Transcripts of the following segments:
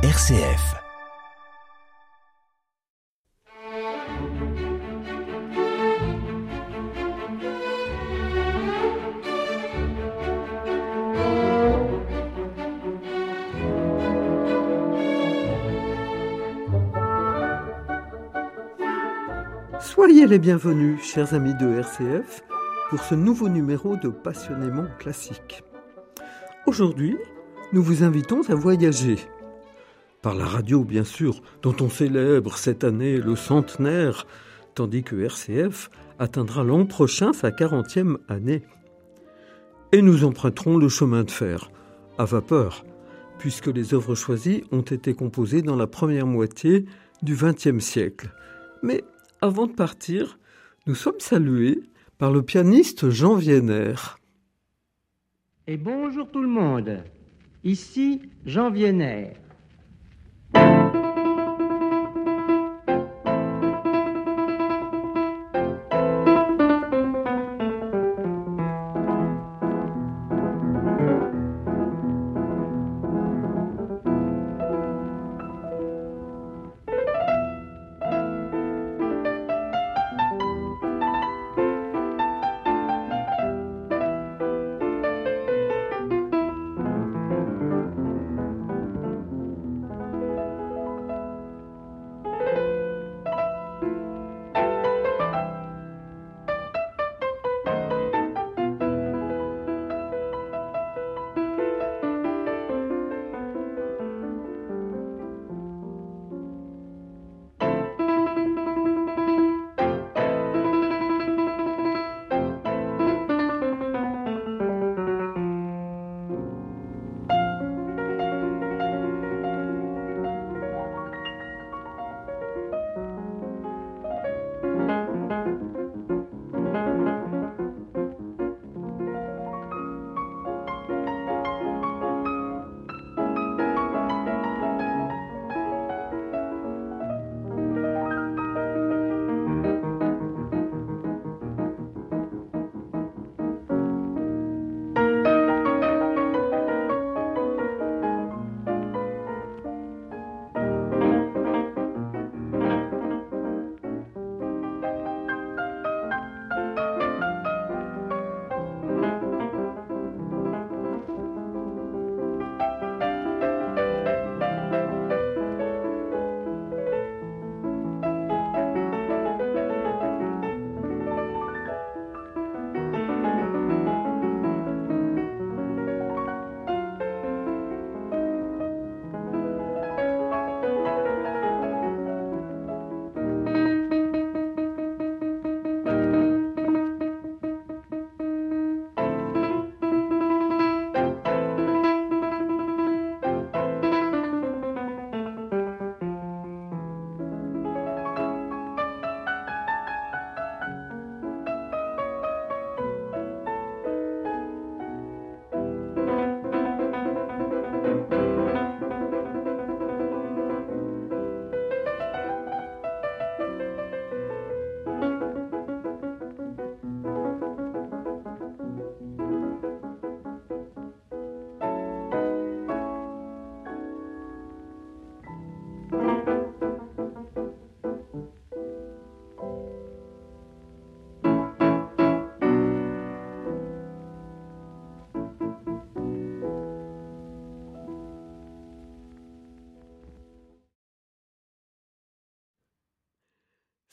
RCF. Soyez les bienvenus, chers amis de RCF, pour ce nouveau numéro de Passionnément classique. Aujourd'hui, nous vous invitons à voyager. Par la radio, bien sûr, dont on célèbre cette année le centenaire, tandis que RCF atteindra l'an prochain sa 40e année. Et nous emprunterons le chemin de fer, à vapeur, puisque les œuvres choisies ont été composées dans la première moitié du XXe siècle. Mais avant de partir, nous sommes salués par le pianiste Jean Vienner. Et bonjour tout le monde. Ici Jean Vienner.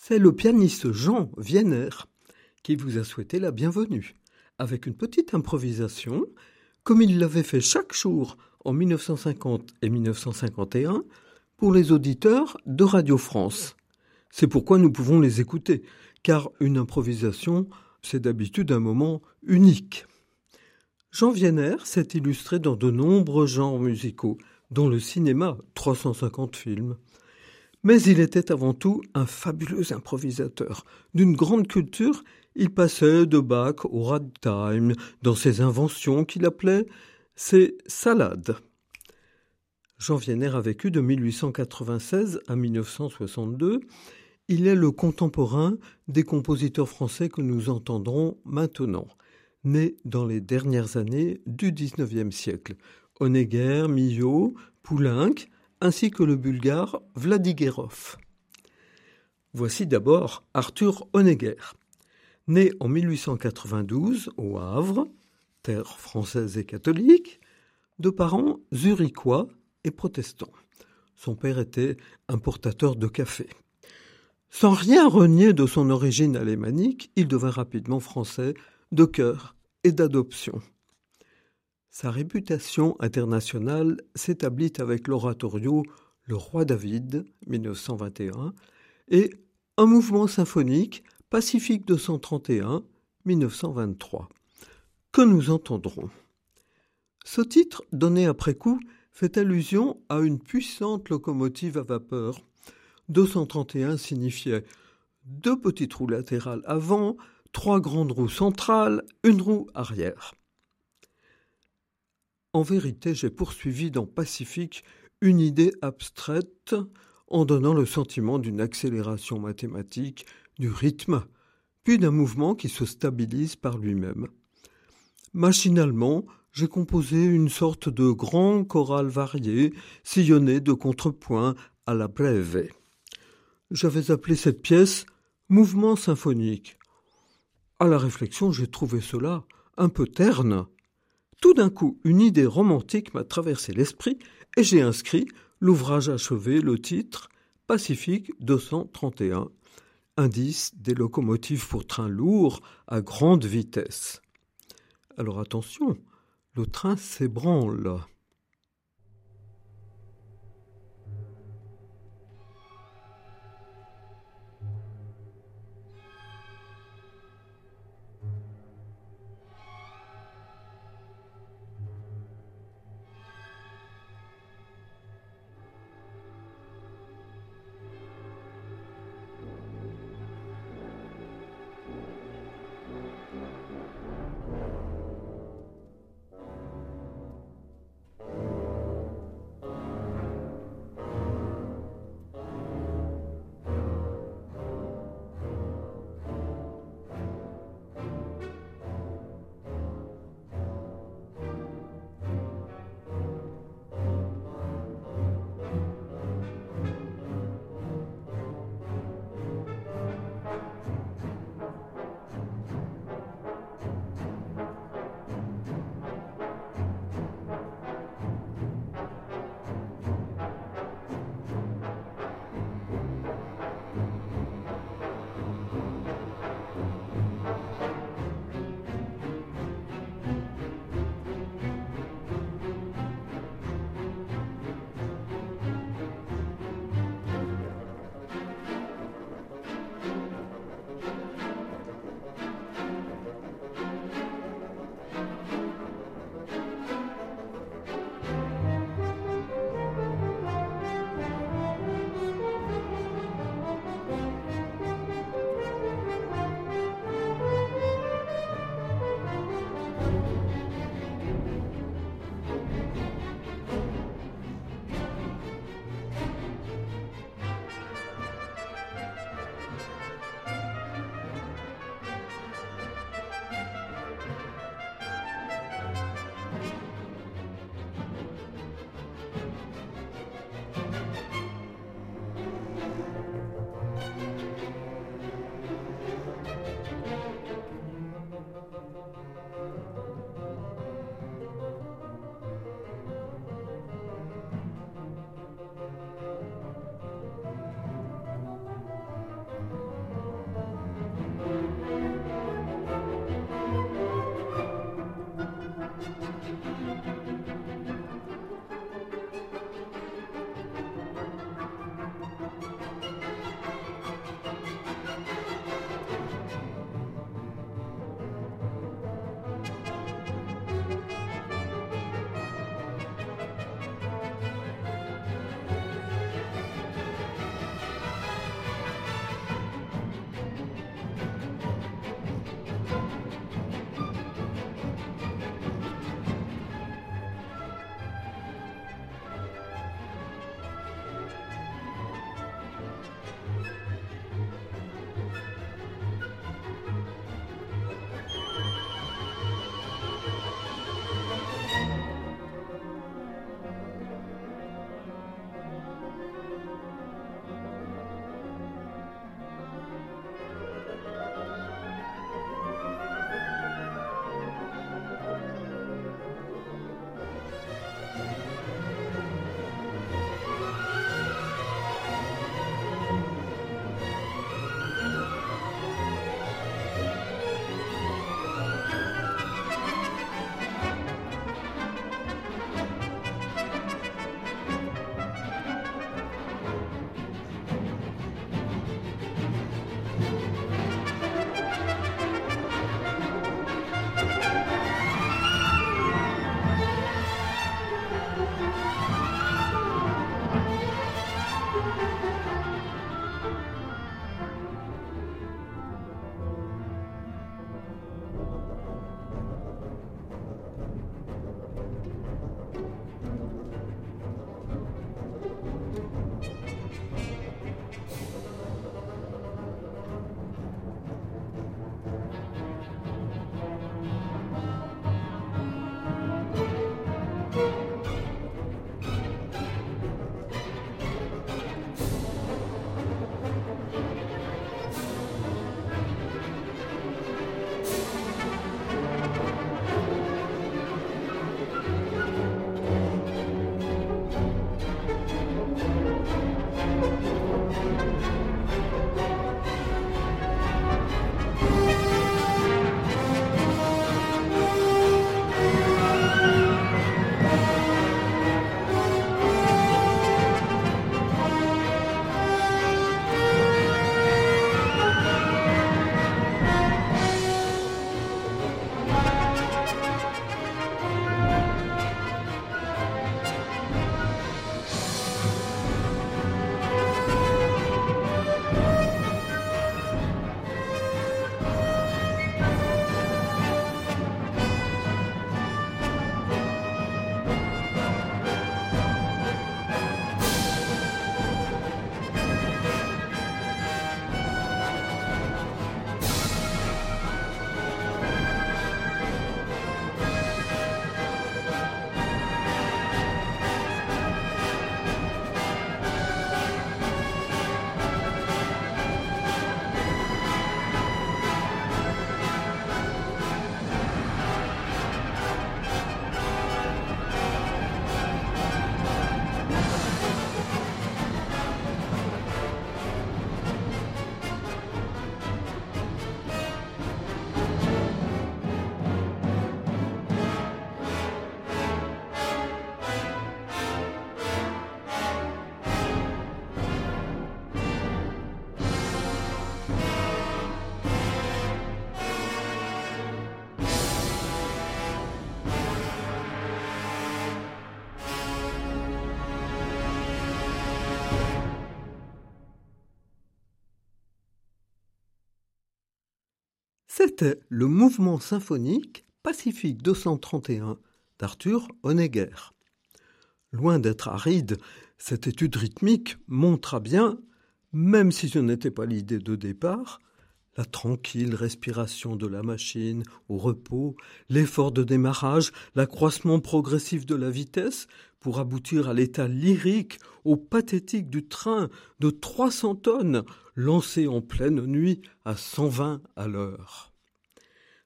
C'est le pianiste Jean Vienner qui vous a souhaité la bienvenue, avec une petite improvisation, comme il l'avait fait chaque jour en 1950 et 1951 pour les auditeurs de Radio France. C'est pourquoi nous pouvons les écouter, car une improvisation, c'est d'habitude un moment unique. Jean Vienner s'est illustré dans de nombreux genres musicaux, dont le cinéma, 350 films. Mais il était avant tout un fabuleux improvisateur. D'une grande culture, il passait de Bach au ragtime dans ses inventions qu'il appelait ses salades. Jean Vienner a vécu de 1896 à 1962. Il est le contemporain des compositeurs français que nous entendrons maintenant, nés dans les dernières années du XIXe siècle. Honegger, Millot, Poulenc, ainsi que le bulgare Vladigerov. Voici d'abord Arthur Honegger. Né en 1892 au Havre, terre française et catholique, de parents zurichois et protestants. Son père était importateur de café. Sans rien renier de son origine alémanique, il devint rapidement français de cœur et d'adoption. Sa réputation internationale s'établit avec l'oratorio Le Roi David, 1921, et un mouvement symphonique, Pacifique 231, 1923, que nous entendrons? Ce titre, donné après coup, fait allusion à une puissante locomotive à vapeur. 231 signifiait deux petites roues latérales avant, trois grandes roues centrales, une roue arrière. En vérité, j'ai poursuivi dans Pacifique une idée abstraite en donnant le sentiment d'une accélération mathématique du rythme, puis d'un mouvement qui se stabilise par lui-même. Machinalement, j'ai composé une sorte de grand choral varié, sillonné de contrepoints à la brève. J'avais appelé cette pièce Mouvement symphonique. À la réflexion, j'ai trouvé cela un peu terne. Tout d'un coup, une idée romantique m'a traversé l'esprit et j'ai inscrit l'ouvrage achevé, le titre Pacifique 231, indice des locomotives pour trains lourds à grande vitesse. Alors attention, le train s'ébranle. C'était le mouvement symphonique Pacifique 231 d'Arthur Honegger. Loin d'être aride, cette étude rythmique montre bien, même si ce n'était pas l'idée de départ, la tranquille respiration de la machine au repos, l'effort de démarrage, l'accroissement progressif de la vitesse pour aboutir à l'état lyrique, au pathétique du train de 300 tonnes lancé en pleine nuit à 120 à l'heure.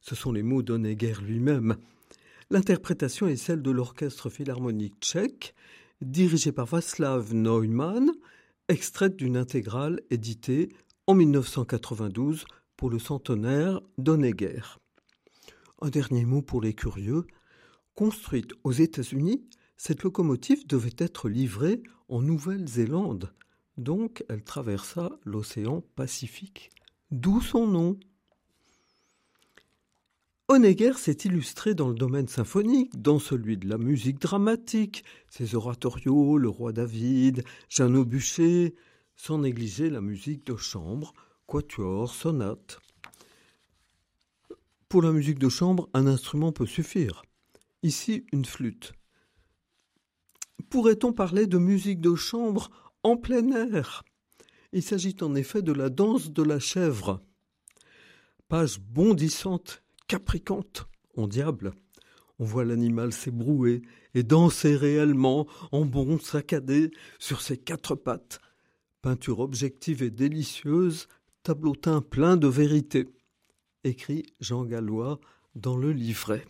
Ce sont les mots d'Onegger lui-même. L'interprétation est celle de l'orchestre philharmonique tchèque, dirigé par Václav Neumann, extraite d'une intégrale éditée en 1992 pour le centenaire d'Onegger. Un dernier mot pour les curieux. Construite aux États-Unis, cette locomotive devait être livrée en Nouvelle-Zélande, donc elle traversa l'océan Pacifique, d'où son nom. Honegger s'est illustré dans le domaine symphonique, dans celui de la musique dramatique, ses oratorios, Le Roi David, Jeannot Bûcher, sans négliger la musique de chambre, quatuor, sonate. Pour la musique de chambre, un instrument peut suffire. Ici, une flûte. Pourrait-on parler de musique de chambre en plein air? Il s'agit en effet de la danse de la chèvre. Page bondissante, capricante, en diable. On voit l'animal s'ébrouer et danser réellement en bond saccadé sur ses quatre pattes. Peinture objective et délicieuse, tableautin plein de vérité, écrit Jean Gallois dans le livret.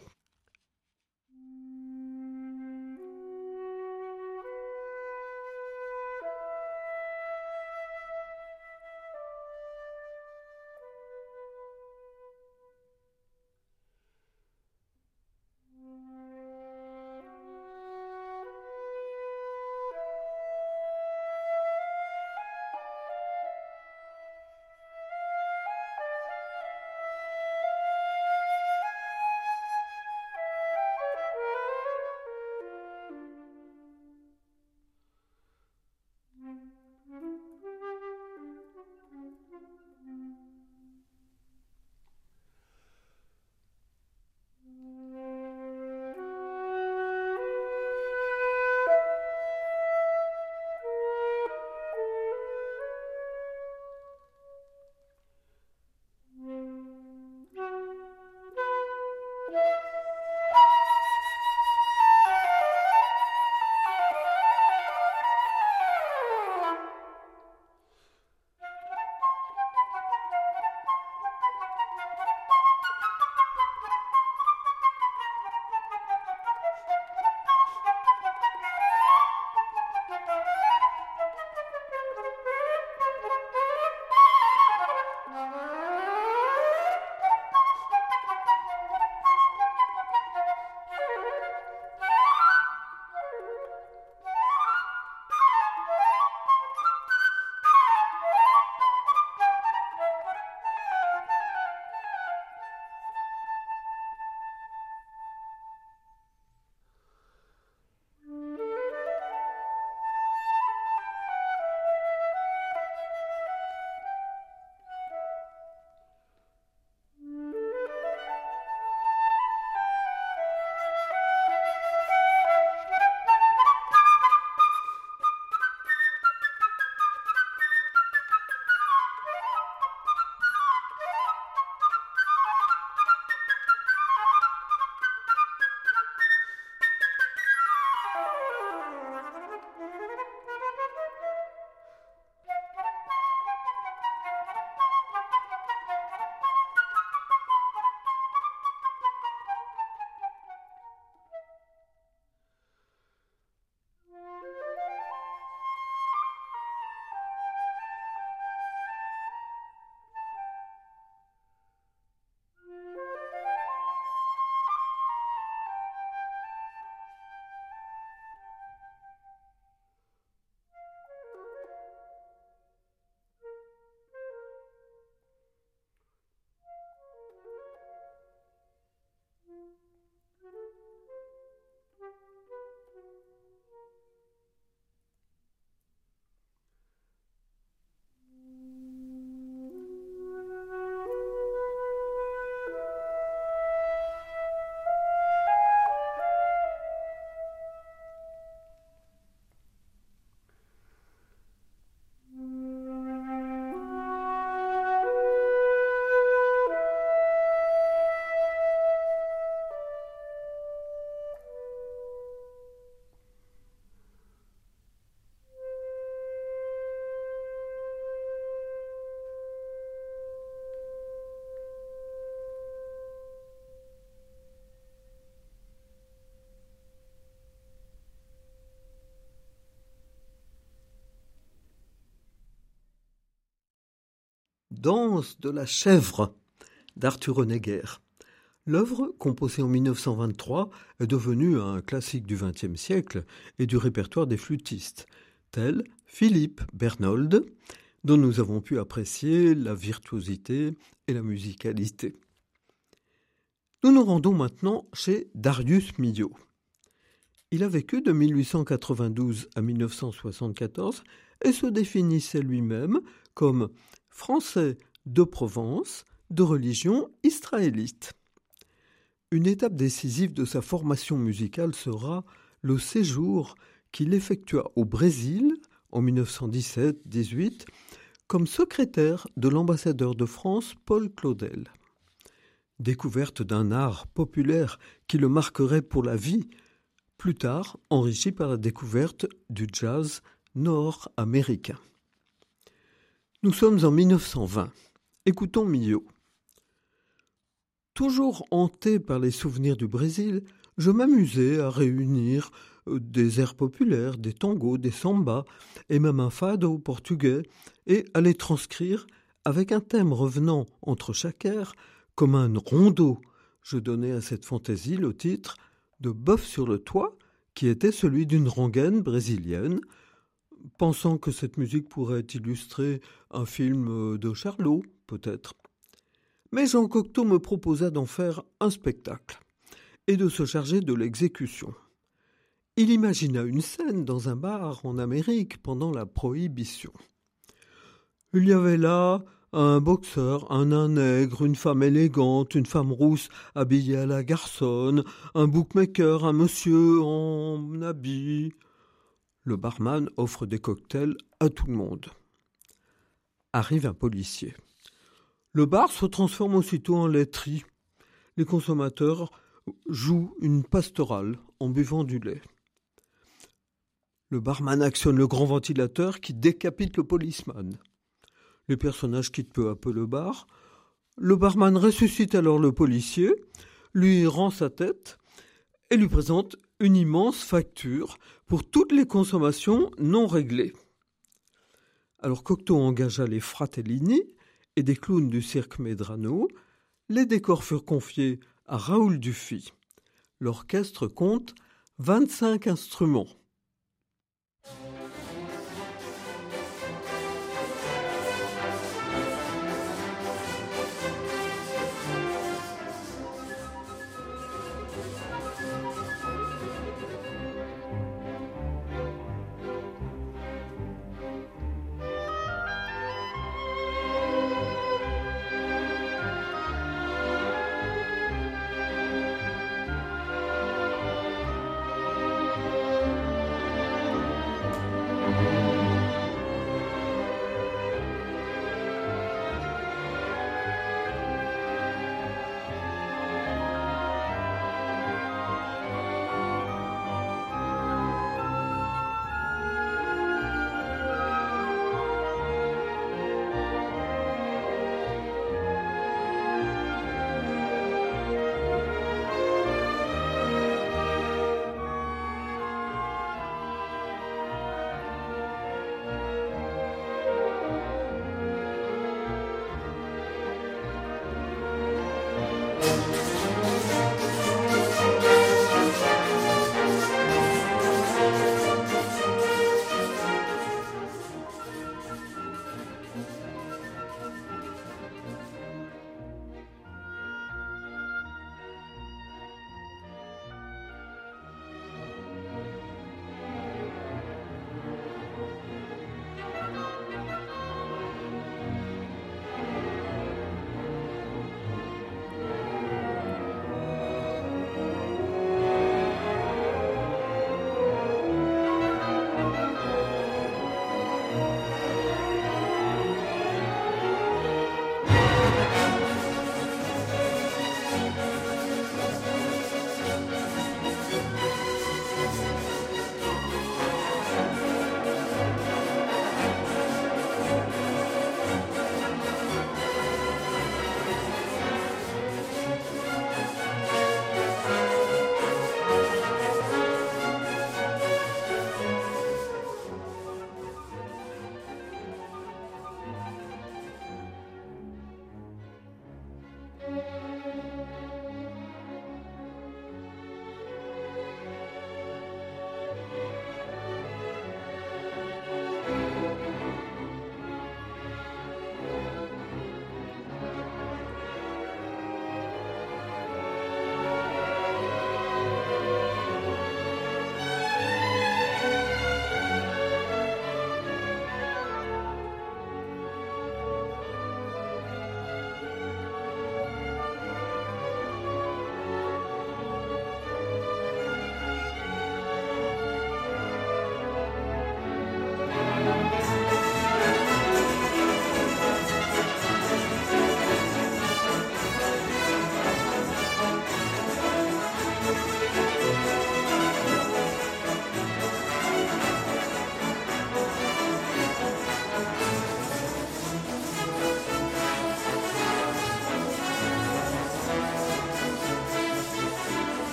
Danse de la chèvre d'Arthur Honegger. L'œuvre, composée en 1923, est devenue un classique du XXe siècle et du répertoire des flûtistes, tels Philippe Bernold, dont nous avons pu apprécier la virtuosité et la musicalité. Nous nous rendons maintenant chez Darius Milhaud. Il a vécu de 1892 à 1974 et se définissait lui-même comme français de Provence, de religion israélite. Une étape décisive de sa formation musicale sera le séjour qu'il effectua au Brésil en 1917-18 comme secrétaire de l'ambassadeur de France Paul Claudel. Découverte d'un art populaire qui le marquerait pour la vie, plus tard enrichi par la découverte du jazz nord-américain. Nous sommes en 1920. Écoutons Millau. Toujours hanté par les souvenirs du Brésil, je m'amusais à réunir euh, des airs populaires, des tangos, des sambas, et même un fado portugais, et à les transcrire avec un thème revenant entre chaque air comme un rondeau. Je donnais à cette fantaisie le titre de Bœuf sur le toit, qui était celui d'une rengaine brésilienne, pensant que cette musique pourrait illustrer un film euh, de Charlot, peut-être. Mais Jean Cocteau me proposa d'en faire un spectacle et de se charger de l'exécution. Il imagina une scène dans un bar en Amérique pendant la Prohibition. Il y avait là un boxeur, un nain nègre, une femme élégante, une femme rousse habillée à la garçonne, un bookmaker, un monsieur en habit. Le barman offre des cocktails à tout le monde. Arrive un policier. Le bar se transforme aussitôt en laiterie. Les consommateurs jouent une pastorale en buvant du lait. Le barman actionne le grand ventilateur qui décapite le policeman. Les personnages quittent peu à peu le bar. Le barman ressuscite alors le policier, lui rend sa tête et lui présente une immense facture pour toutes les consommations non réglées. Alors Cocteau engagea les Fratellini et des clowns du cirque Medrano. Les décors furent confiés à Raoul Dufy. L'orchestre compte 25 instruments.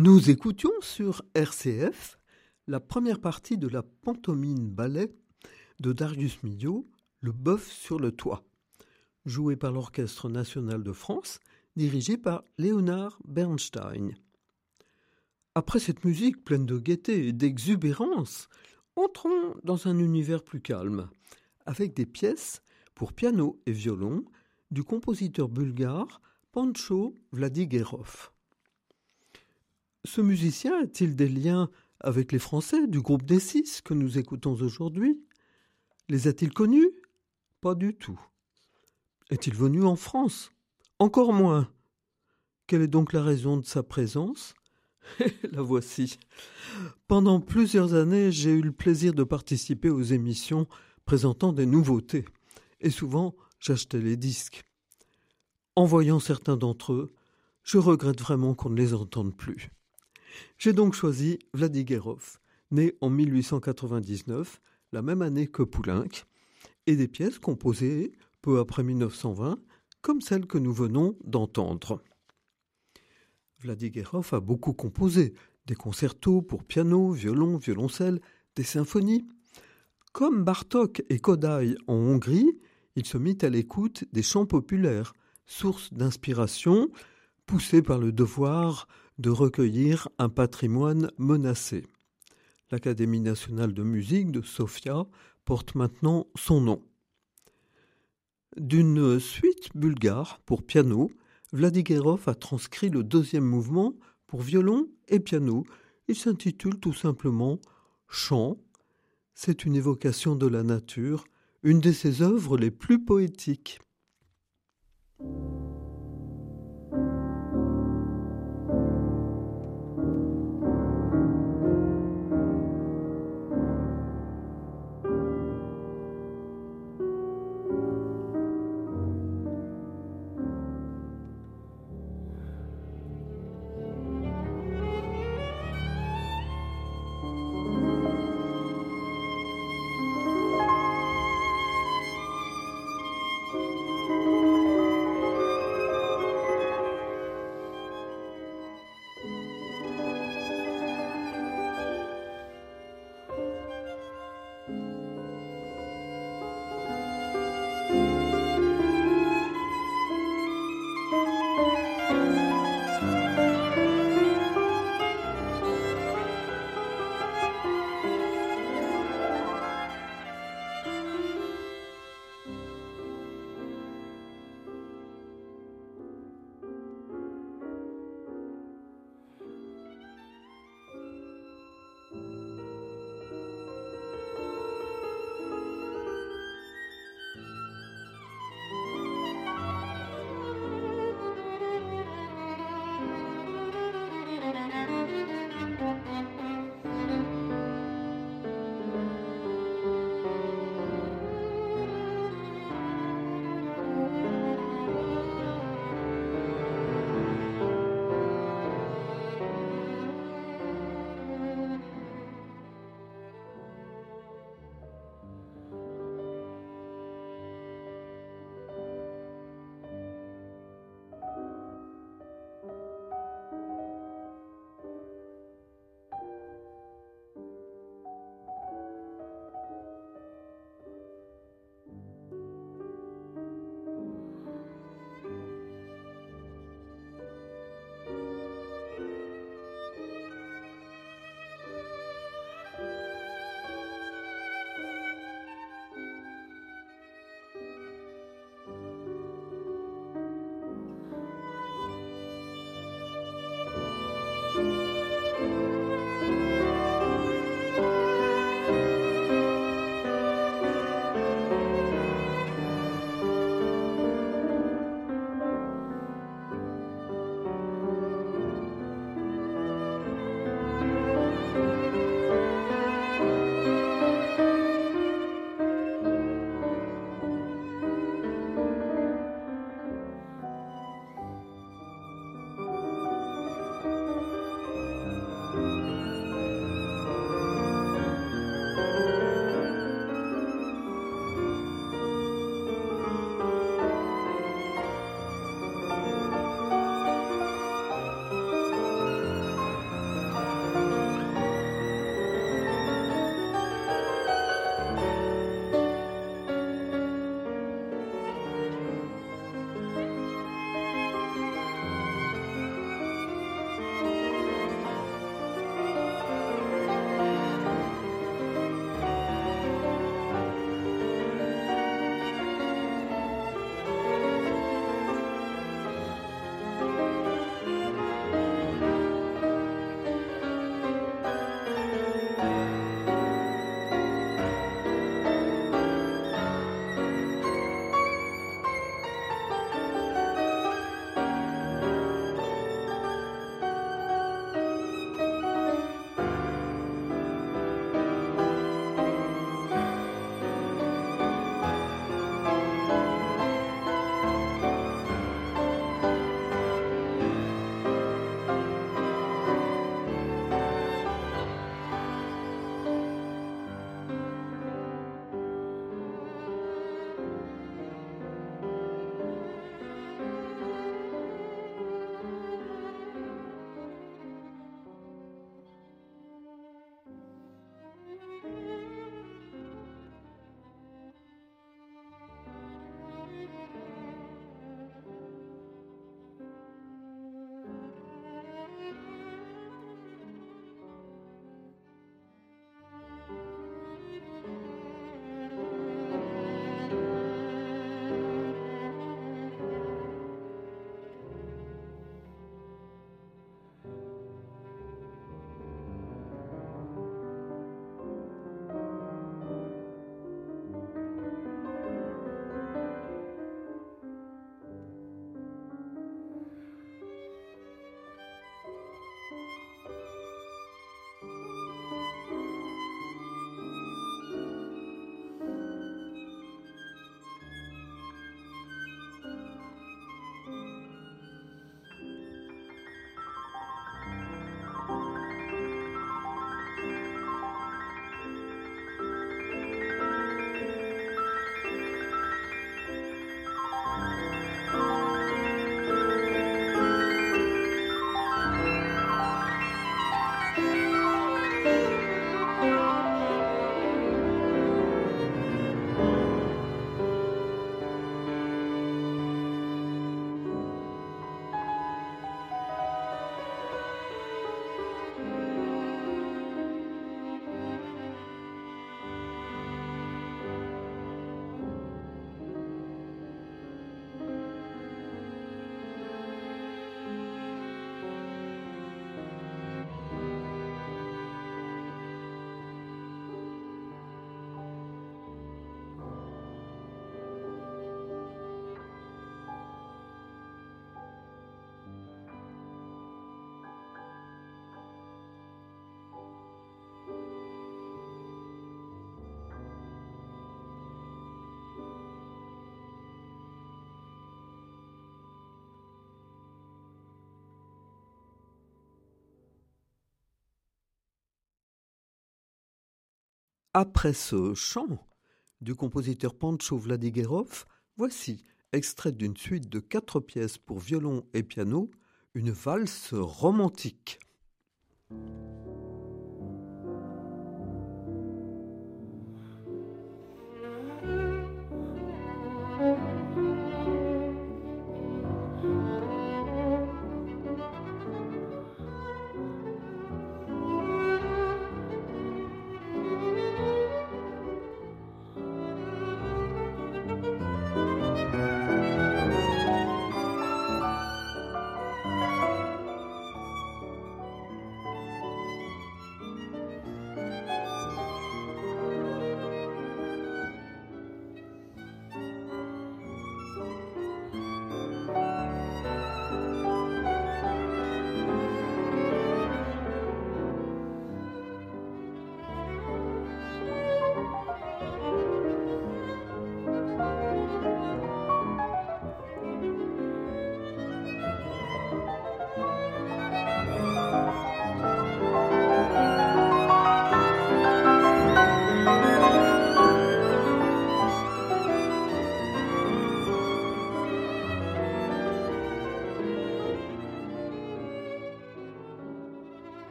Nous écoutions sur RCF la première partie de la pantomime ballet de Darius Milhaud, Le bœuf sur le toit, joué par l'Orchestre national de France, dirigé par Léonard Bernstein. Après cette musique pleine de gaieté et d'exubérance, entrons dans un univers plus calme, avec des pièces pour piano et violon du compositeur bulgare Pancho Vladigerov. Ce musicien a-t-il des liens avec les Français du groupe des six que nous écoutons aujourd'hui? Les a-t-il connus? Pas du tout. Est-il venu en France? Encore moins. Quelle est donc la raison de sa présence? La voici. Pendant plusieurs années, j'ai eu le plaisir de participer aux émissions présentant des nouveautés, et souvent j'achetais les disques. En voyant certains d'entre eux, je regrette vraiment qu'on ne les entende plus. J'ai donc choisi Vladigerov, né en 1899, la même année que Poulenc, et des pièces composées peu après 1920, comme celle que nous venons d'entendre. Vladigerov a beaucoup composé, des concertos pour piano, violon, violoncelle, des symphonies. Comme Bartok et Kodály en Hongrie, il se mit à l'écoute des chants populaires, source d'inspiration, poussé par le devoir de recueillir un patrimoine menacé. L'Académie nationale de musique de Sofia porte maintenant son nom. D'une suite bulgare pour piano, Vladigerov a transcrit le deuxième mouvement pour violon et piano. Il s'intitule tout simplement Chant. C'est une évocation de la nature, une de ses œuvres les plus poétiques. Après ce chant du compositeur Pancho Vladigerov, voici, extrait d'une suite de quatre pièces pour violon et piano, une valse romantique.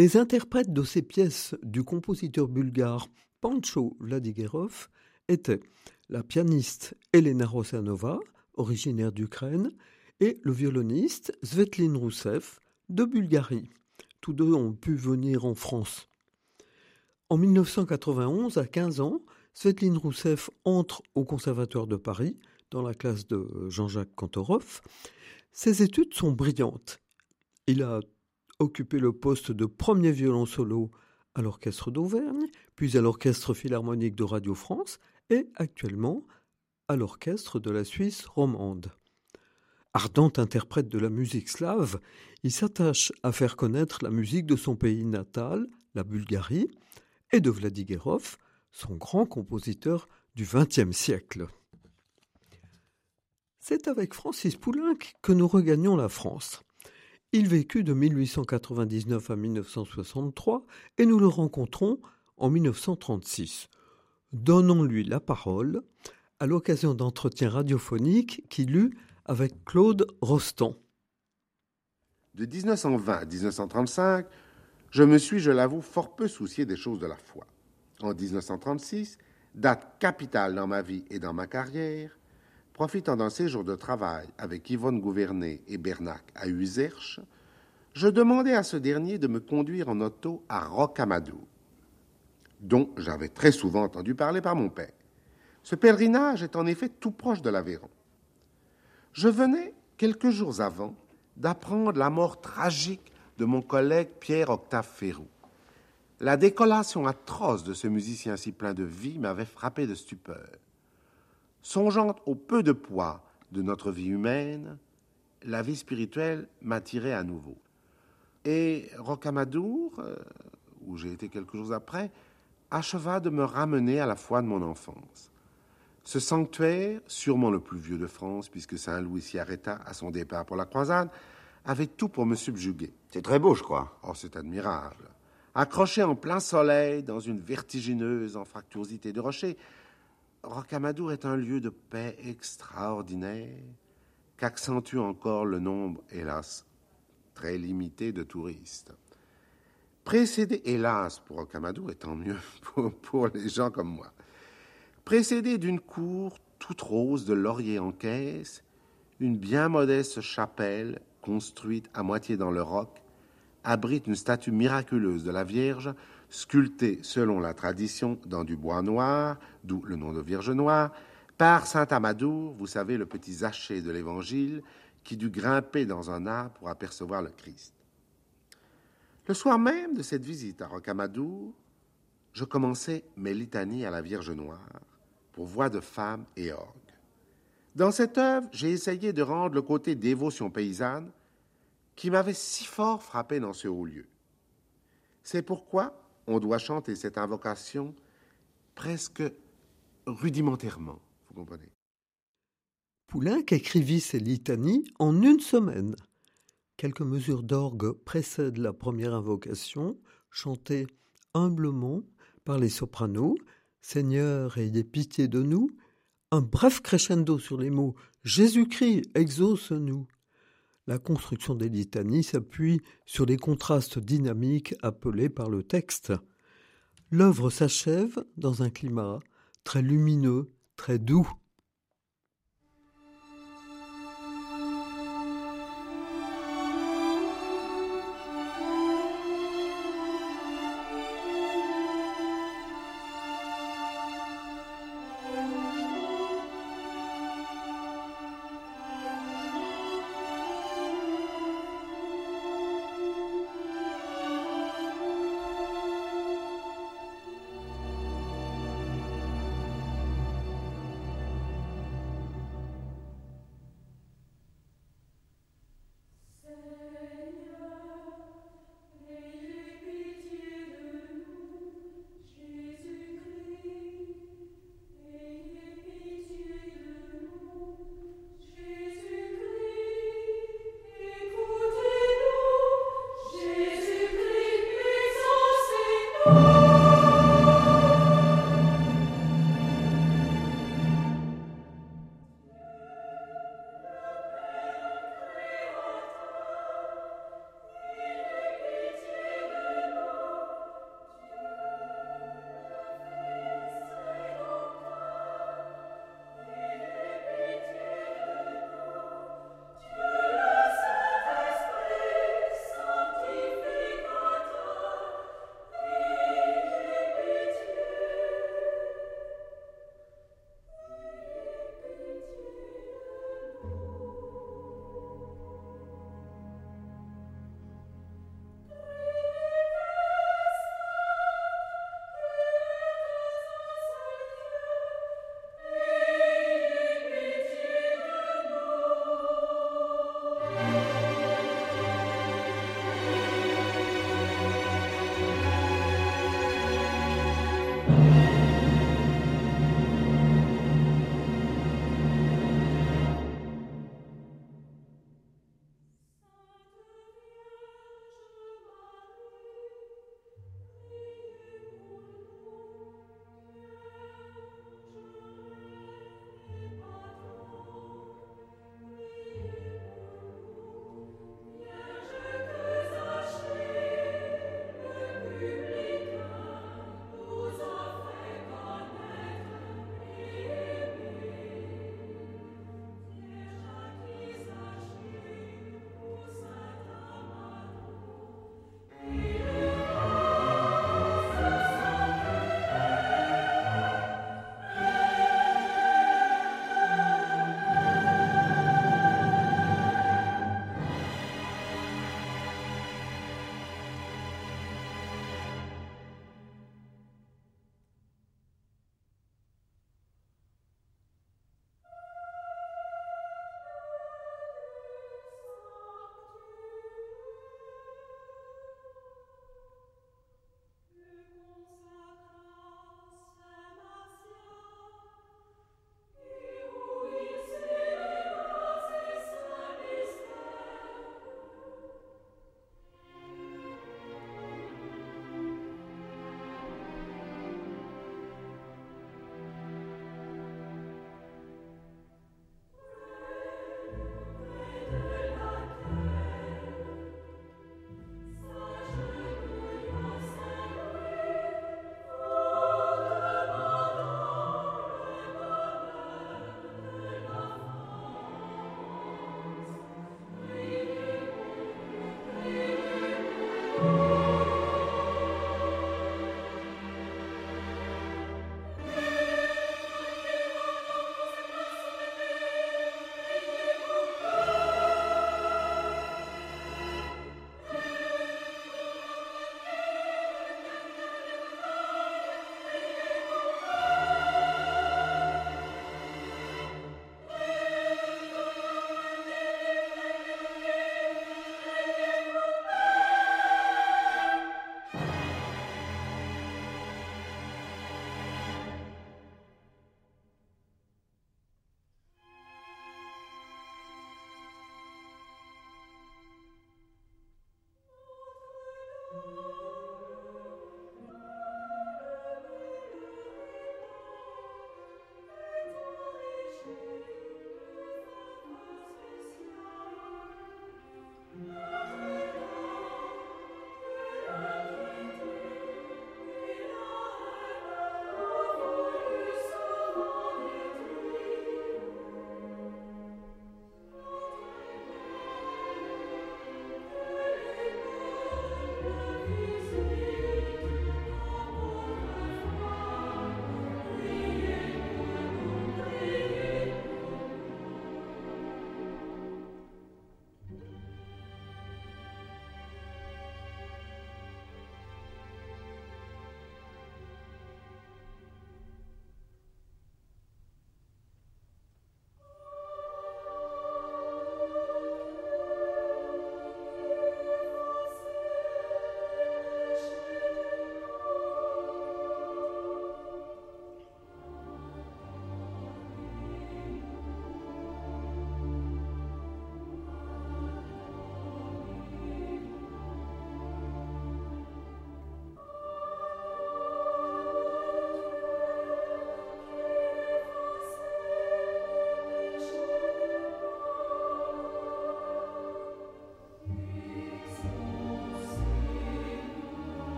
Les interprètes de ces pièces du compositeur bulgare Pancho Vladigerov étaient la pianiste Elena Rosanova, originaire d'Ukraine, et le violoniste Svetlin Rousseff de Bulgarie. Tous deux ont pu venir en France. En 1991, à 15 ans, Svetlin Rousseff entre au Conservatoire de Paris, dans la classe de Jean-Jacques Kantorov. Ses études sont brillantes. Il a occupé le poste de premier violon solo à l'Orchestre d'Auvergne, puis à l'Orchestre philharmonique de Radio France et actuellement à l'Orchestre de la Suisse romande. Ardent interprète de la musique slave, il s'attache à faire connaître la musique de son pays natal, la Bulgarie, et de Vladigerov, son grand compositeur du XXe siècle. C'est avec Francis Poulenc que nous regagnons la France. Il vécut de 1899 à 1963 et nous le rencontrons en 1936. Donnons-lui la parole à l'occasion d'entretiens radiophoniques qu'il eut avec Claude Rostand. De 1920 à 1935, je me suis, je l'avoue, fort peu soucié des choses de la foi. En 1936, date capitale dans ma vie et dans ma carrière, Profitant d'un séjour de travail avec Yvonne Gouvernet et Bernac à Userche, je demandai à ce dernier de me conduire en auto à Rocamadour, dont j'avais très souvent entendu parler par mon père. Ce pèlerinage est en effet tout proche de l'Aveyron. Je venais, quelques jours avant, d'apprendre la mort tragique de mon collègue Pierre-Octave Ferrou. La décollation atroce de ce musicien si plein de vie m'avait frappé de stupeur. Songeant au peu de poids de notre vie humaine, la vie spirituelle m'attirait à nouveau. Et Rocamadour, euh, où j'ai été quelques jours après, acheva de me ramener à la foi de mon enfance. Ce sanctuaire, sûrement le plus vieux de France, puisque Saint Louis s'y arrêta à son départ pour la croisade, avait tout pour me subjuguer. C'est très beau, je crois. Oh, c'est admirable. Accroché en plein soleil dans une vertigineuse anfractuosité de rochers, Rocamadour est un lieu de paix extraordinaire qu'accentue encore le nombre, hélas, très limité de touristes. Précédé, hélas, pour Rocamadour, et tant mieux pour, les gens comme moi, précédé d'une cour toute rose de laurier en caisse, une bien modeste chapelle construite à moitié dans le roc abrite une statue miraculeuse de la Vierge, sculptée selon la tradition dans du bois noir, d'où le nom de Vierge noire, par saint Amadour, vous savez, le petit zaché de l'Évangile, qui dut grimper dans un arbre pour apercevoir le Christ. Le soir même de cette visite à Rocamadour, je commençais mes litanies à la Vierge noire, pour voix de femme et orgue. Dans cette œuvre, j'ai essayé de rendre le côté dévotion paysanne qui m'avait si fort frappé dans ce haut lieu. C'est pourquoi on doit chanter cette invocation presque rudimentairement, vous comprenez. Poulenc écrivit ses litanies en une semaine. Quelques mesures d'orgue précèdent la première invocation, chantée humblement par les sopranos. Seigneur, ayez pitié de nous. Un bref crescendo sur les mots Jésus-Christ, exauce-nous. La construction des litanies s'appuie sur les contrastes dynamiques appelés par le texte. L'œuvre s'achève dans un climat très lumineux, très doux.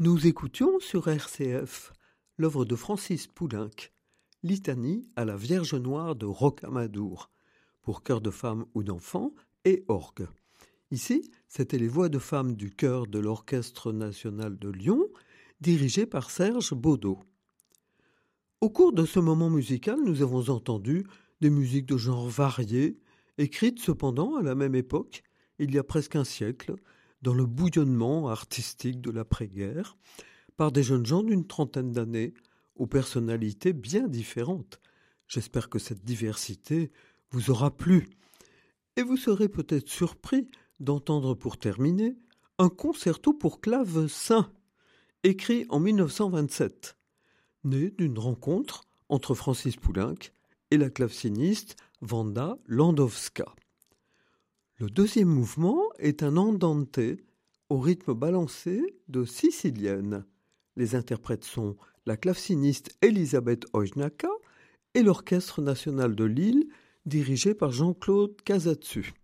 Nous écoutions sur RCF l'œuvre de Francis Poulenc, Litanie à la Vierge Noire de Rocamadour, pour chœur de femmes ou d'enfants et orgue. Ici, c'étaient les voix de femmes du chœur de l'Orchestre national de Lyon, dirigé par Serge Baudot. Au cours de ce moment musical, nous avons entendu des musiques de genre variés, écrites cependant à la même époque, il y a presque un siècle, dans le bouillonnement artistique de l'après-guerre, par des jeunes gens d'une trentaine d'années, aux personnalités bien différentes. J'espère que cette diversité vous aura plu. Et vous serez peut-être surpris d'entendre pour terminer un concerto pour clave saint, écrit en 1927, né d'une rencontre entre Francis Poulenc et la claveciniste Wanda Landowska. Le deuxième mouvement est un andante au rythme balancé de sicilienne. Les interprètes sont la claveciniste Elisabeth Ojnaka et l'Orchestre national de Lille dirigé par Jean-Claude Casatsu.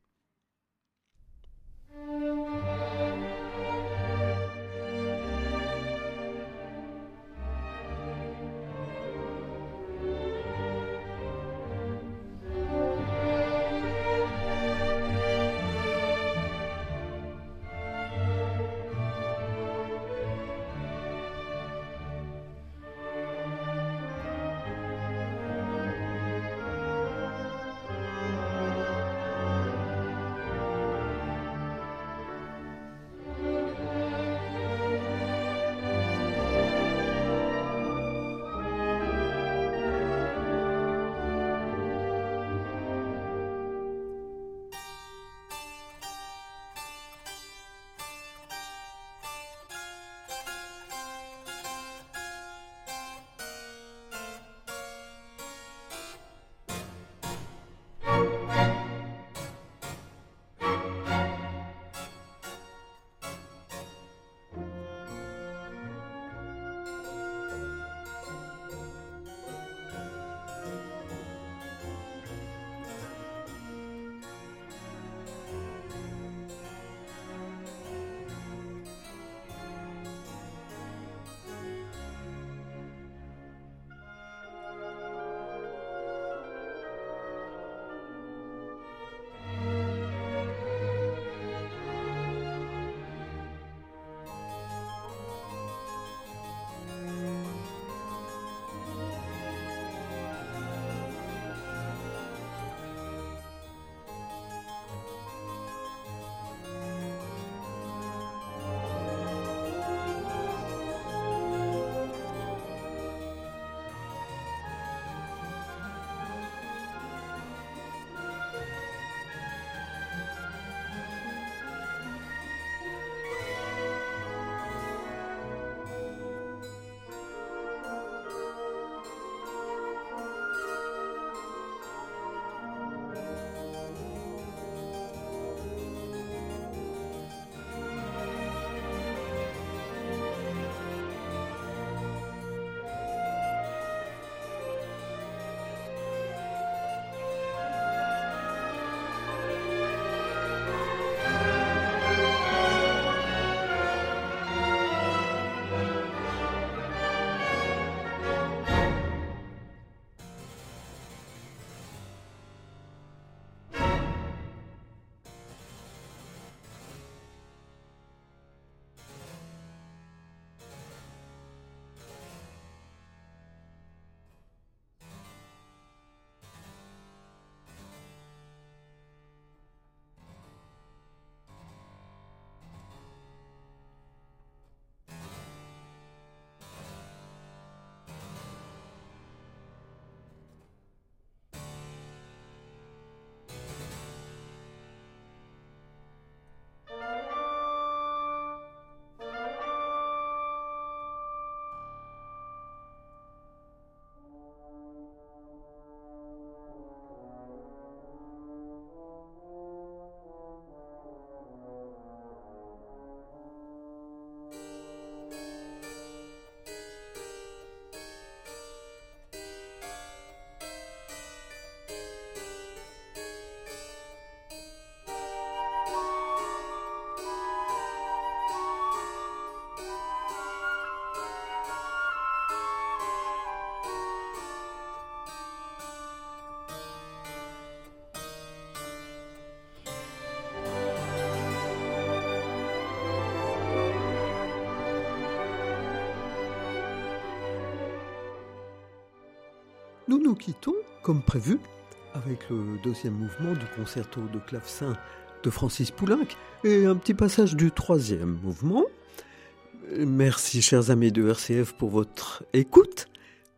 Nous quittons, comme prévu, avec le deuxième mouvement du concerto de clavecin de Francis Poulenc et un petit passage du troisième mouvement. Merci, chers amis de RCF, pour votre écoute.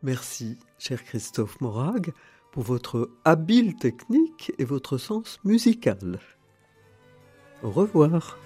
Merci, cher Christophe Morag, pour votre habile technique et votre sens musical. Au revoir.